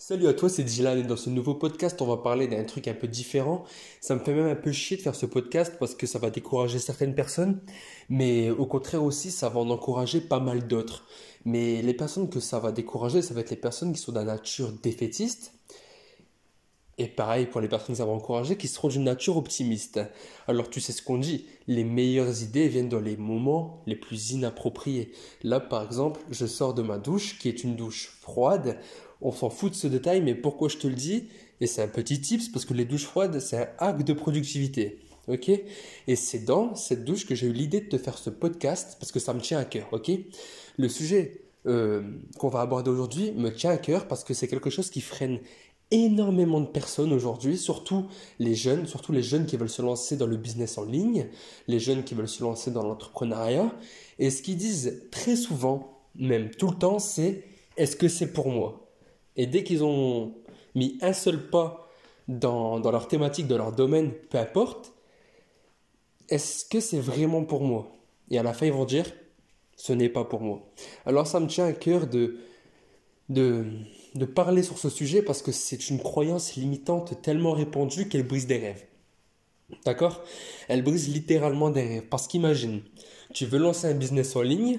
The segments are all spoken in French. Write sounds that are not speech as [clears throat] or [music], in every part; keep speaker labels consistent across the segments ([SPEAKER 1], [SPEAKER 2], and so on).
[SPEAKER 1] Salut à toi, c'est Dylan et dans ce nouveau podcast, on va parler d'un truc un peu différent. Ça me fait même un peu chier de faire ce podcast parce que ça va décourager certaines personnes, mais au contraire aussi, ça va en encourager pas mal d'autres. Mais les personnes que ça va décourager, ça va être les personnes qui sont de nature défaitiste. Et pareil pour les personnes va encourager, qui seront d'une nature optimiste. Alors tu sais ce qu'on dit, les meilleures idées viennent dans les moments les plus inappropriés. Là par exemple, je sors de ma douche, qui est une douche froide on s'en fout de ce détail, mais pourquoi je te le dis? Et c'est un petit tips parce que les douches froides, c'est un acte de productivité. Ok? Et c'est dans cette douche que j'ai eu l'idée de te faire ce podcast parce que ça me tient à cœur. Ok? Le sujet euh, qu'on va aborder aujourd'hui me tient à cœur parce que c'est quelque chose qui freine énormément de personnes aujourd'hui, surtout les jeunes, surtout les jeunes qui veulent se lancer dans le business en ligne, les jeunes qui veulent se lancer dans l'entrepreneuriat. Et ce qu'ils disent très souvent, même tout le temps, c'est est-ce que c'est pour moi? Et dès qu'ils ont mis un seul pas dans, dans, leur thématique, dans leur domaine, peu importe, est-ce que c'est vraiment pour moi? Et à la fin, ils vont dire, ce n'est pas pour moi. Alors ça me tient à cœur de, de, de parler sur ce sujet parce que c'est une croyance limitante tellement répandue qu'elle brise des rêves. D'accord? Elle brise littéralement des rêves. Parce qu'imagine, tu veux lancer un business en ligne,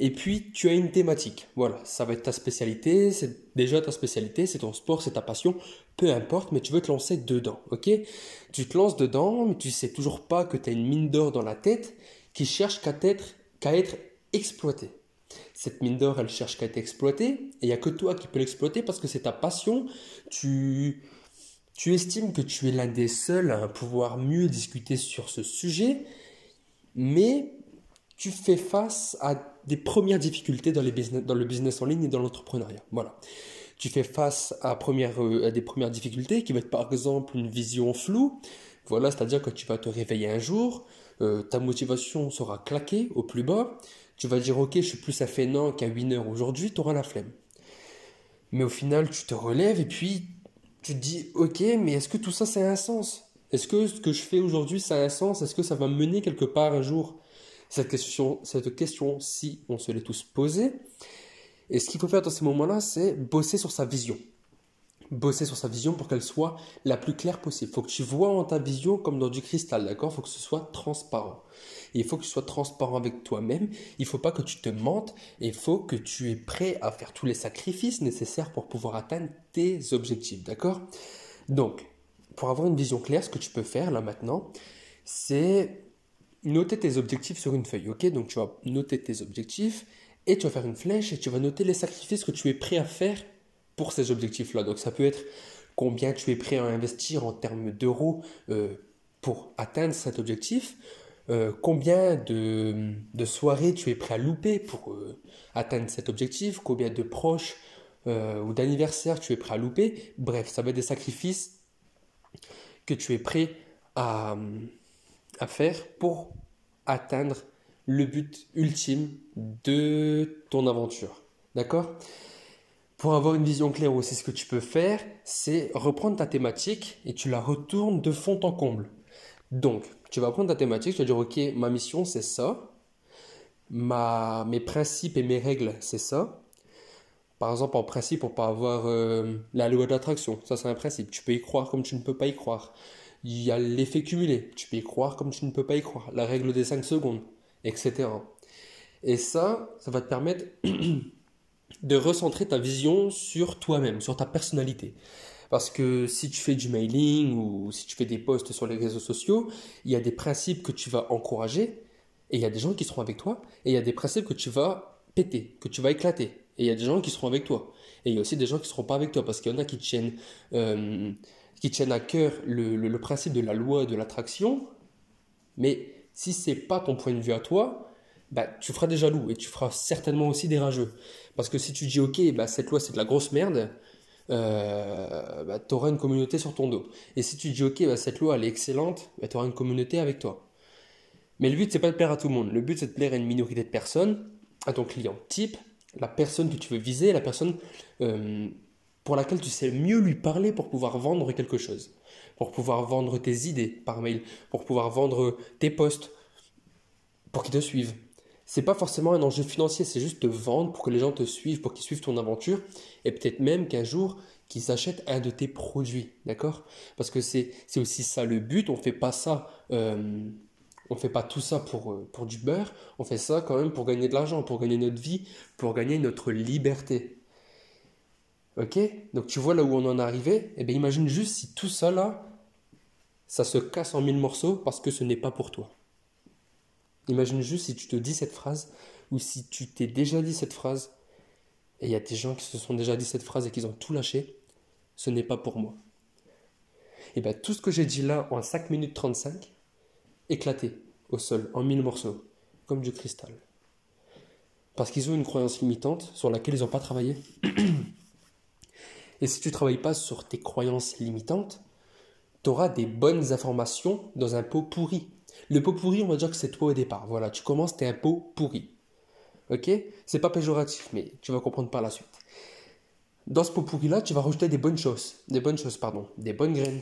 [SPEAKER 1] et puis, tu as une thématique. Voilà, ça va être ta spécialité, c'est déjà ta spécialité, c'est ton sport, c'est ta passion, peu importe, mais tu veux te lancer dedans, ok? Tu te lances dedans, mais tu sais toujours pas que tu as une mine d'or dans la tête qui cherche qu'à être, qu'à être exploitée. Cette mine d'or, elle cherche qu'à être exploitée, et il n'y a que toi qui peux l'exploiter parce que c'est ta passion. Tu, tu estimes que tu es l'un des seuls à pouvoir mieux discuter sur ce sujet, mais tu fais face à des premières difficultés dans, les dans le business en ligne et dans l'entrepreneuriat. Voilà. Tu fais face à, première, euh, des premières difficultés qui vont être par exemple une vision floue. Voilà, c'est-à-dire que tu vas te réveiller un jour, euh, ta motivation sera claquée au plus bas. Tu vas dire, ok, je suis plus à fainéant qu'à 8 heures aujourd'hui, tu auras la flemme. Mais au final, tu te relèves et puis tu te dis, ok, mais est-ce que tout ça, ça a un sens? Est-ce que ce que je fais aujourd'hui, ça a un sens? Est-ce que ça va me mener quelque part un jour? Cette question, cette question, si on se l'est tous posée. Et ce qu'il faut faire dans ces moments-là, c'est bosser sur sa vision. Bosser sur sa vision pour qu'elle soit la plus claire possible. Il faut que tu vois en ta vision comme dans du cristal, d'accord? Il faut que ce soit transparent. il faut que tu sois transparent avec toi-même. Il ne faut pas que tu te mentes. il faut que tu es prêt à faire tous les sacrifices nécessaires pour pouvoir atteindre tes objectifs, d'accord? Donc, pour avoir une vision claire, ce que tu peux faire là maintenant, c'est noter tes objectifs sur une feuille, ok? Donc tu vas noter tes objectifs et tu vas faire une flèche et tu vas noter les sacrifices que tu es prêt à faire pour ces objectifs-là. Donc ça peut être combien tu es prêt à investir en termes d'euros euh, pour atteindre cet objectif, euh, combien de, soirées tu es prêt à louper pour euh, atteindre cet objectif, combien de proches ou d'anniversaires tu es prêt à louper. Bref, ça va être des sacrifices que tu es prêt à, à faire pour atteindre le but ultime de ton aventure. D'accord? Pour avoir une vision claire aussi, ce que tu peux faire, c'est reprendre ta thématique et tu la retournes de fond en comble. Donc, tu vas prendre ta thématique, tu vas dire, ok, ma mission c'est ça, mes principes et mes règles c'est ça. Par exemple, en principe, pour pas avoir euh, la loi d'attraction, ça c'est un principe. Tu peux y croire comme tu ne peux pas y croire. Il y a l'effet cumulé. Tu peux y croire comme tu ne peux pas y croire. La règle des 5 secondes, etc. Et ça, ça va te permettre [clears throat] de recentrer ta vision sur toi-même, sur ta personnalité. Parce que si tu fais du mailing ou si tu fais des posts sur les réseaux sociaux, il y a des principes que tu vas encourager et il y a des gens qui seront avec toi et il y a des principes que tu vas péter, que tu vas éclater et il y a des gens qui seront avec toi. Et il y a aussi des gens qui ne seront pas avec toi parce qu'il y en a qui tiennent euh, qui tiennent à cœur le, principe de la loi de l'attraction, mais si c'est pas ton point de vue à toi, bah, tu feras des jaloux et tu feras certainement aussi des rageux. Parce que si tu dis, ok, bah, cette loi c'est de la grosse merde, euh, bah, tu auras une communauté sur ton dos. Et si tu dis, ok, bah, cette loi elle est excellente, bah, tu auras une communauté avec toi. Mais le but c'est pas de plaire à tout le monde. Le but c'est de plaire à une minorité de personnes, à ton client type, la personne que tu veux viser, la personne euh, pour laquelle tu sais mieux lui parler pour pouvoir vendre quelque chose, pour pouvoir vendre tes idées par mail, pour pouvoir vendre tes posts, pour qu'ils te suivent. C'est pas forcément un enjeu financier, c'est juste te vendre pour que les gens te suivent, pour qu'ils suivent ton aventure, et peut-être même qu'un jour, qu'ils achètent un de tes produits, d'accord? Parce que c'est aussi ça le but, on fait pas ça, euh, on fait pas tout ça pour, euh, pour du beurre, on fait ça quand même pour gagner de l'argent, pour gagner notre vie, pour gagner notre liberté. Ok? Donc tu vois là où on en est arrivé? Eh bien imagine juste si tout ça là, ça se casse en mille morceaux parce que ce n'est pas pour toi. Imagine juste si tu te dis cette phrase ou si tu t'es déjà dit cette phrase et il y a des gens qui se sont déjà dit cette phrase et qui ont tout lâché, ce n'est pas pour moi. Et bien tout ce que j'ai dit là en 5 minutes 35, éclaté au sol en mille morceaux, comme du cristal. Parce qu'ils ont une croyance limitante sur laquelle ils n'ont pas travaillé. Et si tu ne travailles pas sur tes croyances limitantes, tu auras des bonnes informations dans un pot pourri. Le pot pourri, on va dire que c'est toi au départ. Voilà, tu commences, tu es un pot pourri. Ok? C'est pas péjoratif, mais tu vas comprendre par la suite. Dans ce pot pourri-là, tu vas rajouter des bonnes choses. Des bonnes choses, pardon. Des bonnes graines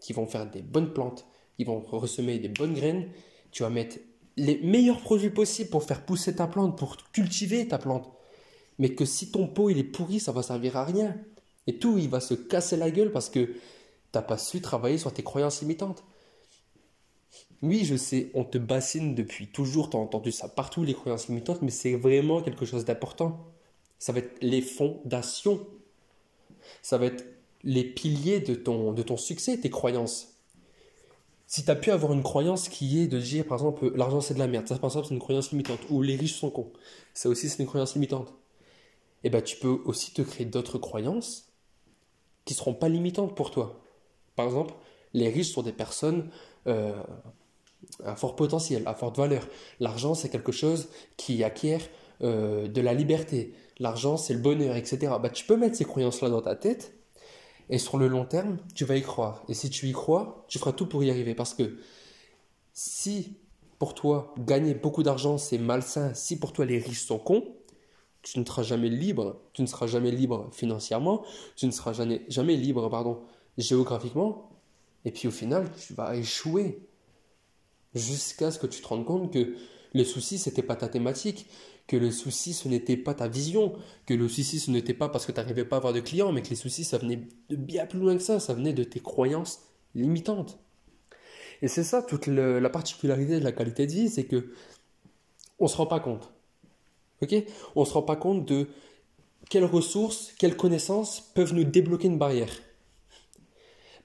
[SPEAKER 1] qui vont faire des bonnes plantes. Ils vont ressemer des bonnes graines. Tu vas mettre les meilleurs produits possibles pour faire pousser ta plante, pour cultiver ta plante. Mais que si ton pot il est pourri, ça va servir à rien. Et tout, il va se casser la gueule parce que tu n'as pas su travailler sur tes croyances limitantes. Oui, je sais, on te bassine depuis toujours, tu as entendu ça partout, les croyances limitantes, mais c'est vraiment quelque chose d'important. Ça va être les fondations. Ça va être les piliers de ton, de ton succès, tes croyances. Si tu as pu avoir une croyance qui est de dire, par exemple, l'argent c'est de la merde, ça par exemple c'est une croyance limitante, ou les riches sont cons, ça aussi c'est une croyance limitante, eh ben tu peux aussi te créer d'autres croyances qui seront pas limitantes pour toi. Par exemple, les riches sont des personnes euh, à fort potentiel, à forte valeur. L'argent, c'est quelque chose qui acquiert euh, de la liberté. L'argent, c'est le bonheur, etc. Bah, tu peux mettre ces croyances-là dans ta tête, et sur le long terme, tu vas y croire. Et si tu y crois, tu feras tout pour y arriver. Parce que si pour toi, gagner beaucoup d'argent, c'est malsain, si pour toi les riches sont cons, tu ne seras jamais libre, tu ne seras jamais libre financièrement, tu ne seras jamais, jamais libre pardon, géographiquement, et puis au final, tu vas échouer jusqu'à ce que tu te rendes compte que le souci, c'était pas ta thématique, que le souci, ce n'était pas ta vision, que le souci, ce n'était pas parce que tu n'arrivais pas à avoir de clients, mais que les soucis, ça venait de bien plus loin que ça, ça venait de tes croyances limitantes. Et c'est ça toute la particularité de la qualité de vie, c'est que on se rend pas compte. Ok? On se rend pas compte de quelles ressources, quelles connaissances peuvent nous débloquer une barrière.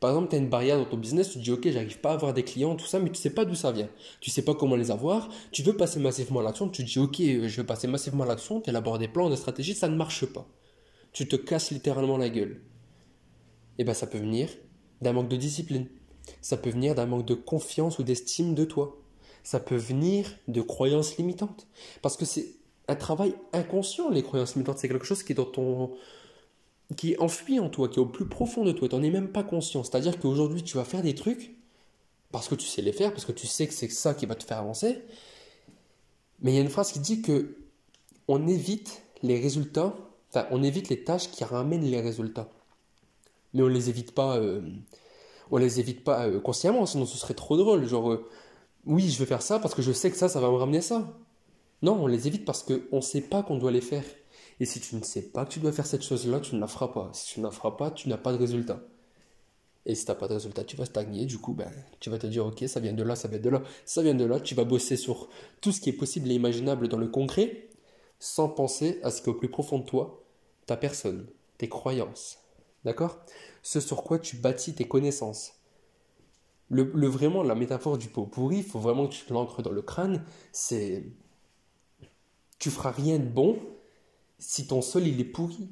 [SPEAKER 1] Par exemple, tu as une barrière dans ton business, tu te dis, OK, j'arrive pas à avoir des clients, tout ça, mais tu sais pas d'où ça vient. Tu sais pas comment les avoir. Tu veux passer massivement à l'action, tu te dis, OK, je veux passer massivement à l'action, tu élabores des plans, des stratégies, ça ne marche pas. Tu te casses littéralement la gueule. Et eh bien, ça peut venir d'un manque de discipline. Ça peut venir d'un manque de confiance ou d'estime de toi. Ça peut venir de croyances limitantes. Parce que c'est un travail inconscient, les croyances limitantes. C'est quelque chose qui est dans ton, qui est enfui en toi, qui est au plus profond de toi, tu n'en es même pas conscient. C'est-à-dire qu'aujourd'hui, tu vas faire des trucs parce que tu sais les faire, parce que tu sais que c'est ça qui va te faire avancer. Mais il y a une phrase qui dit que on évite les résultats, enfin, on évite les tâches qui ramènent les résultats. Mais on les évite pas, euh, on les évite pas euh, consciemment, sinon ce serait trop drôle. Genre, euh, oui, je vais faire ça parce que je sais que ça, ça va me ramener ça. Non, on les évite parce qu'on ne sait pas qu'on doit les faire. Et si tu ne sais pas que tu dois faire cette chose-là, tu ne la feras pas. Si tu ne la feras pas, tu n'as pas de résultat. Et si tu n'as pas de résultat, tu vas stagner. Du coup, ben, tu vas te dire, ok, ça vient de là, ça vient de là, ça vient de là. Tu vas bosser sur tout ce qui est possible et imaginable dans le concret, sans penser à ce qui est au plus profond de toi, ta personne, tes croyances. D'accord? Ce sur quoi tu bâtis tes connaissances. Le, le, vraiment, la métaphore du pot pourri, il faut vraiment que tu te l'ancres dans le crâne, c'est tu feras rien de bon si ton sol il est pourri.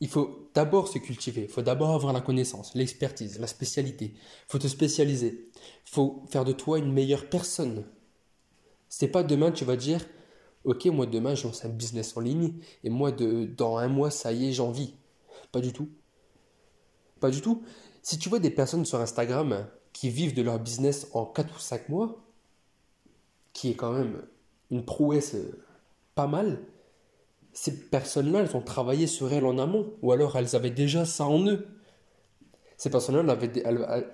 [SPEAKER 1] Il faut d'abord se cultiver, il faut d'abord avoir la connaissance, l'expertise, la spécialité. Il faut te spécialiser. Il faut faire de toi une meilleure personne. C'est pas demain tu vas dire OK, moi demain je lance un business en ligne et moi de, dans un mois ça y est, j'en vis. Pas du tout. Pas du tout. Si tu vois des personnes sur Instagram qui vivent de leur business en 4 ou 5 mois, qui est quand même une prouesse pas mal, ces personnes-là, elles ont travaillé sur elles en amont, ou alors elles avaient déjà ça en eux. Ces personnes-là,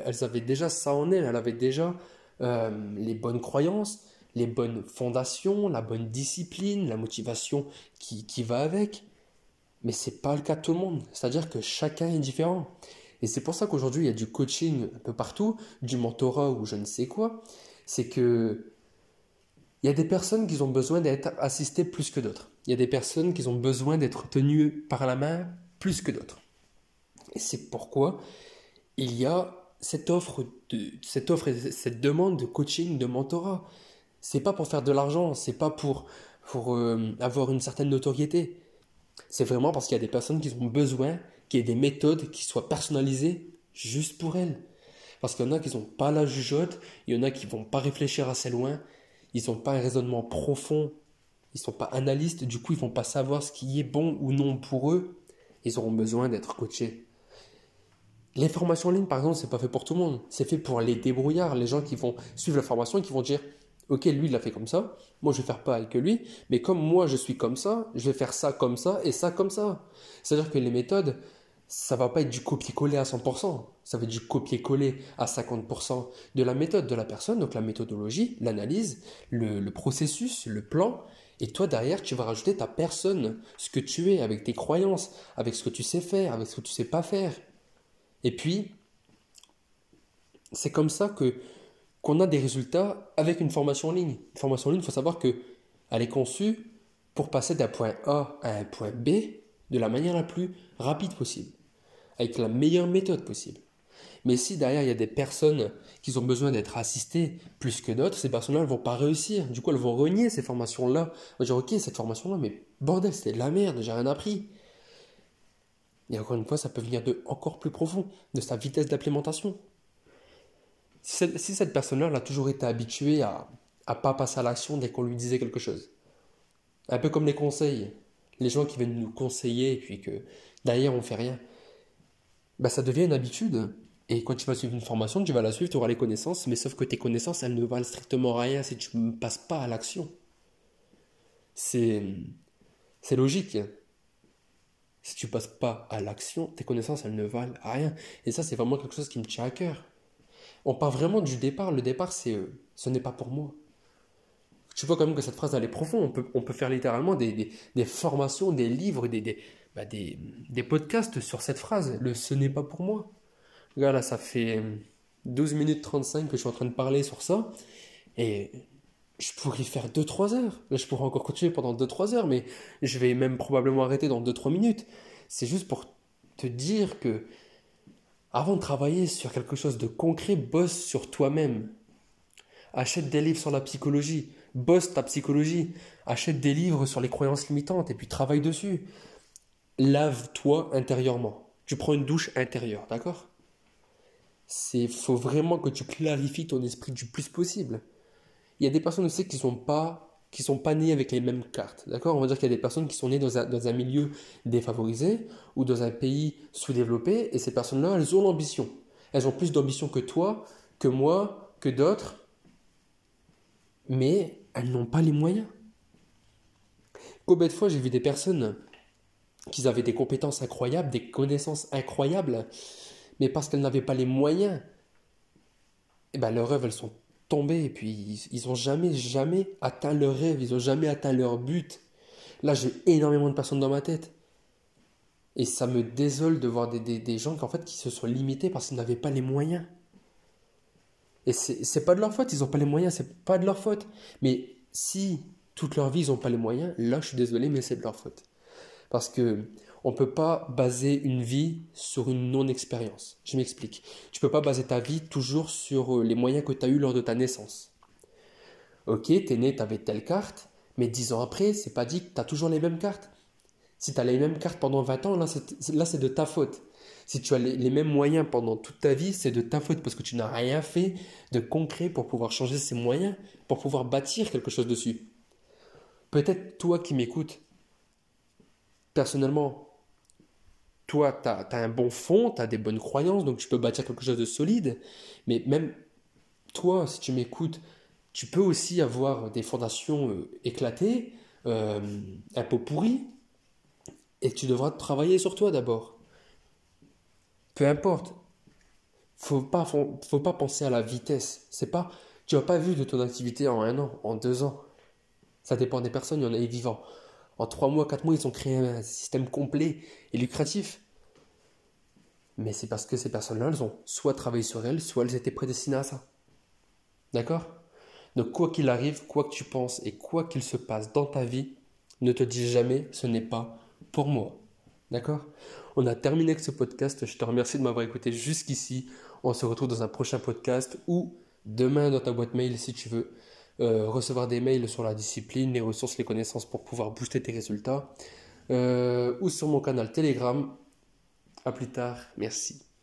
[SPEAKER 1] elles, avaient déjà ça en elles, elles avaient déjà euh, les bonnes croyances, les bonnes fondations, la bonne discipline, la motivation qui, qui va avec. Mais c'est pas le cas de tout le monde. C'est-à-dire que chacun est différent. Et c'est pour ça qu'aujourd'hui, il y a du coaching un peu partout, du mentorat ou je ne sais quoi. C'est que il y a des personnes qui ont besoin d'être assistées plus que d'autres. Il y a des personnes qui ont besoin d'être tenues par la main plus que d'autres. Et c'est pourquoi il y a cette offre, cette offre et cette demande de coaching, de mentorat. C'est pas pour faire de l'argent, c'est pas pour, euh, avoir une certaine notoriété. C'est vraiment parce qu'il y a des personnes qui ont besoin qu'il y ait des méthodes qui soient personnalisées juste pour elles. Parce qu'il y en a qui n'ont pas la jugeote, il y en a qui vont pas réfléchir assez loin, ils n'ont pas un raisonnement profond, ils sont pas analystes, du coup ils vont pas savoir ce qui est bon ou non pour eux. Ils auront besoin d'être coachés. Les formations en ligne, par exemple, c'est pas fait pour tout le monde. C'est fait pour les débrouillards, les gens qui vont suivre la formation et qui vont dire Ok, lui, il l'a fait comme ça. Moi, je vais faire pareil que lui. Mais comme moi, je suis comme ça, je vais faire ça comme ça et ça comme ça. C'est-à-dire que les méthodes, ça va pas être du copier-coller à 100%. Ça va être du copier-coller à 50% de la méthode de la personne, donc la méthodologie, l'analyse, le, le processus, le plan. Et toi, derrière, tu vas rajouter ta personne, ce que tu es, avec tes croyances, avec ce que tu sais faire, avec ce que tu sais pas faire. Et puis, c'est comme ça que qu'on a des résultats avec une formation en ligne. Une formation en ligne, il faut savoir que elle est conçue pour passer d'un point A à un point B de la manière la plus rapide possible, avec la meilleure méthode possible. Mais si derrière il y a des personnes qui ont besoin d'être assistées plus que d'autres, ces personnes-là ne vont pas réussir. Du coup, elles vont renier ces formations-là. Dire Ok, cette formation-là, mais bordel, c'était de la merde, j'ai rien appris. Et encore une fois, ça peut venir de encore plus profond, de sa vitesse d'implémentation. Si cette personne-là a toujours été habituée à ne pas passer à l'action dès qu'on lui disait quelque chose. Un peu comme les conseils. Les gens qui viennent nous conseiller et puis que derrière on fait rien. Bah, ça devient une habitude. Et quand tu vas suivre une formation, tu vas la suivre, tu auras les connaissances, mais sauf que tes connaissances, elles ne valent strictement rien si tu ne passes pas à l'action. C'est, c'est logique si tu passes pas à l'action, tes connaissances, elles ne valent rien. Et ça, c'est vraiment quelque chose qui me tient à cœur. On part vraiment du départ. Le départ, c'est ce n'est pas pour moi. Tu vois quand même que cette phrase, elle est profonde. On peut, on peut faire littéralement des, des, formations, des livres, des, des, bah, des, des, podcasts sur cette phrase. Le ce n'est pas pour moi. Regarde, là, ça fait 12 minutes 35 que je suis en train de parler sur ça. Et je pourrais faire 2-3 heures. je pourrais encore continuer pendant 2-3 heures, mais je vais même probablement arrêter dans 2-3 minutes. C'est juste pour te dire que, avant de travailler sur quelque chose de concret, bosse sur toi-même. Achète des livres sur la psychologie, bosse ta psychologie, achète des livres sur les croyances limitantes et puis travaille dessus. Lave-toi intérieurement. Tu prends une douche intérieure, d'accord? C'est faut vraiment que tu clarifies ton esprit du plus possible il y a des personnes aussi qui sont pas qui sont pas nées avec les mêmes cartes, d'accord? On va dire qu'il y a des personnes qui sont nées dans un, dans un milieu défavorisé ou dans un pays sous-développé, et ces personnes-là, elles ont l'ambition. Elles ont plus d'ambition que toi, que moi, que d'autres, mais elles n'ont pas les moyens. Combien de fois j'ai vu des personnes qui avaient des compétences incroyables, des connaissances incroyables, mais parce qu'elles n'avaient pas les moyens, eh ben leurs rêves, elles sont tombé et puis ils n'ont jamais, jamais atteint leur rêve, ils n'ont jamais atteint leur but. Là, j'ai énormément de personnes dans ma tête. Et ça me désole de voir des, des, des gens qui, en fait, qui se sont limités parce qu'ils n'avaient pas les moyens. Et c'est pas de leur faute, ils n'ont pas les moyens, c'est pas de leur faute. Mais si toute leur vie, ils n'ont pas les moyens, là, je suis désolé, mais c'est de leur faute. Parce que on ne peut pas baser une vie sur une non-expérience. Je m'explique. Tu ne peux pas baser ta vie toujours sur euh, les moyens que tu as eus lors de ta naissance. Ok, tu es né, tu avais telle carte, mais dix ans après, c'est pas dit que tu as toujours les mêmes cartes. Si tu as les mêmes cartes pendant 20 ans, là c'est de ta faute. Si tu as les, mêmes moyens pendant toute ta vie, c'est de ta faute parce que tu n'as rien fait de concret pour pouvoir changer ces moyens, pour pouvoir bâtir quelque chose dessus. Peut-être toi qui m'écoutes, personnellement, toi, tu as, un bon fond, tu as des bonnes croyances, donc tu peux bâtir quelque chose de solide. Mais même toi, si tu m'écoutes, tu peux aussi avoir des fondations euh, éclatées, euh, un peu pourries, et tu devras travailler sur toi d'abord. Peu importe. Faut pas, faut, pas penser à la vitesse. C'est pas Tu n'as pas vu de ton activité en un an, en deux ans. Ça dépend des personnes, il y en a des vivants. En trois mois, quatre mois, ils ont créé un système complet et lucratif. Mais c'est parce que ces personnes-là, elles ont soit travaillé sur elles, soit elles étaient prédestinées à ça. D'accord? Donc quoi qu'il arrive, quoi que tu penses et quoi qu'il se passe dans ta vie, ne te dis jamais ce n'est pas pour moi. D'accord? On a terminé avec ce podcast. Je te remercie de m'avoir écouté jusqu'ici. On se retrouve dans un prochain podcast ou demain dans ta boîte mail si tu veux euh, recevoir des mails sur la discipline, les ressources, les connaissances pour pouvoir booster tes résultats. Euh, ou sur mon canal Telegram. À plus tard. Merci.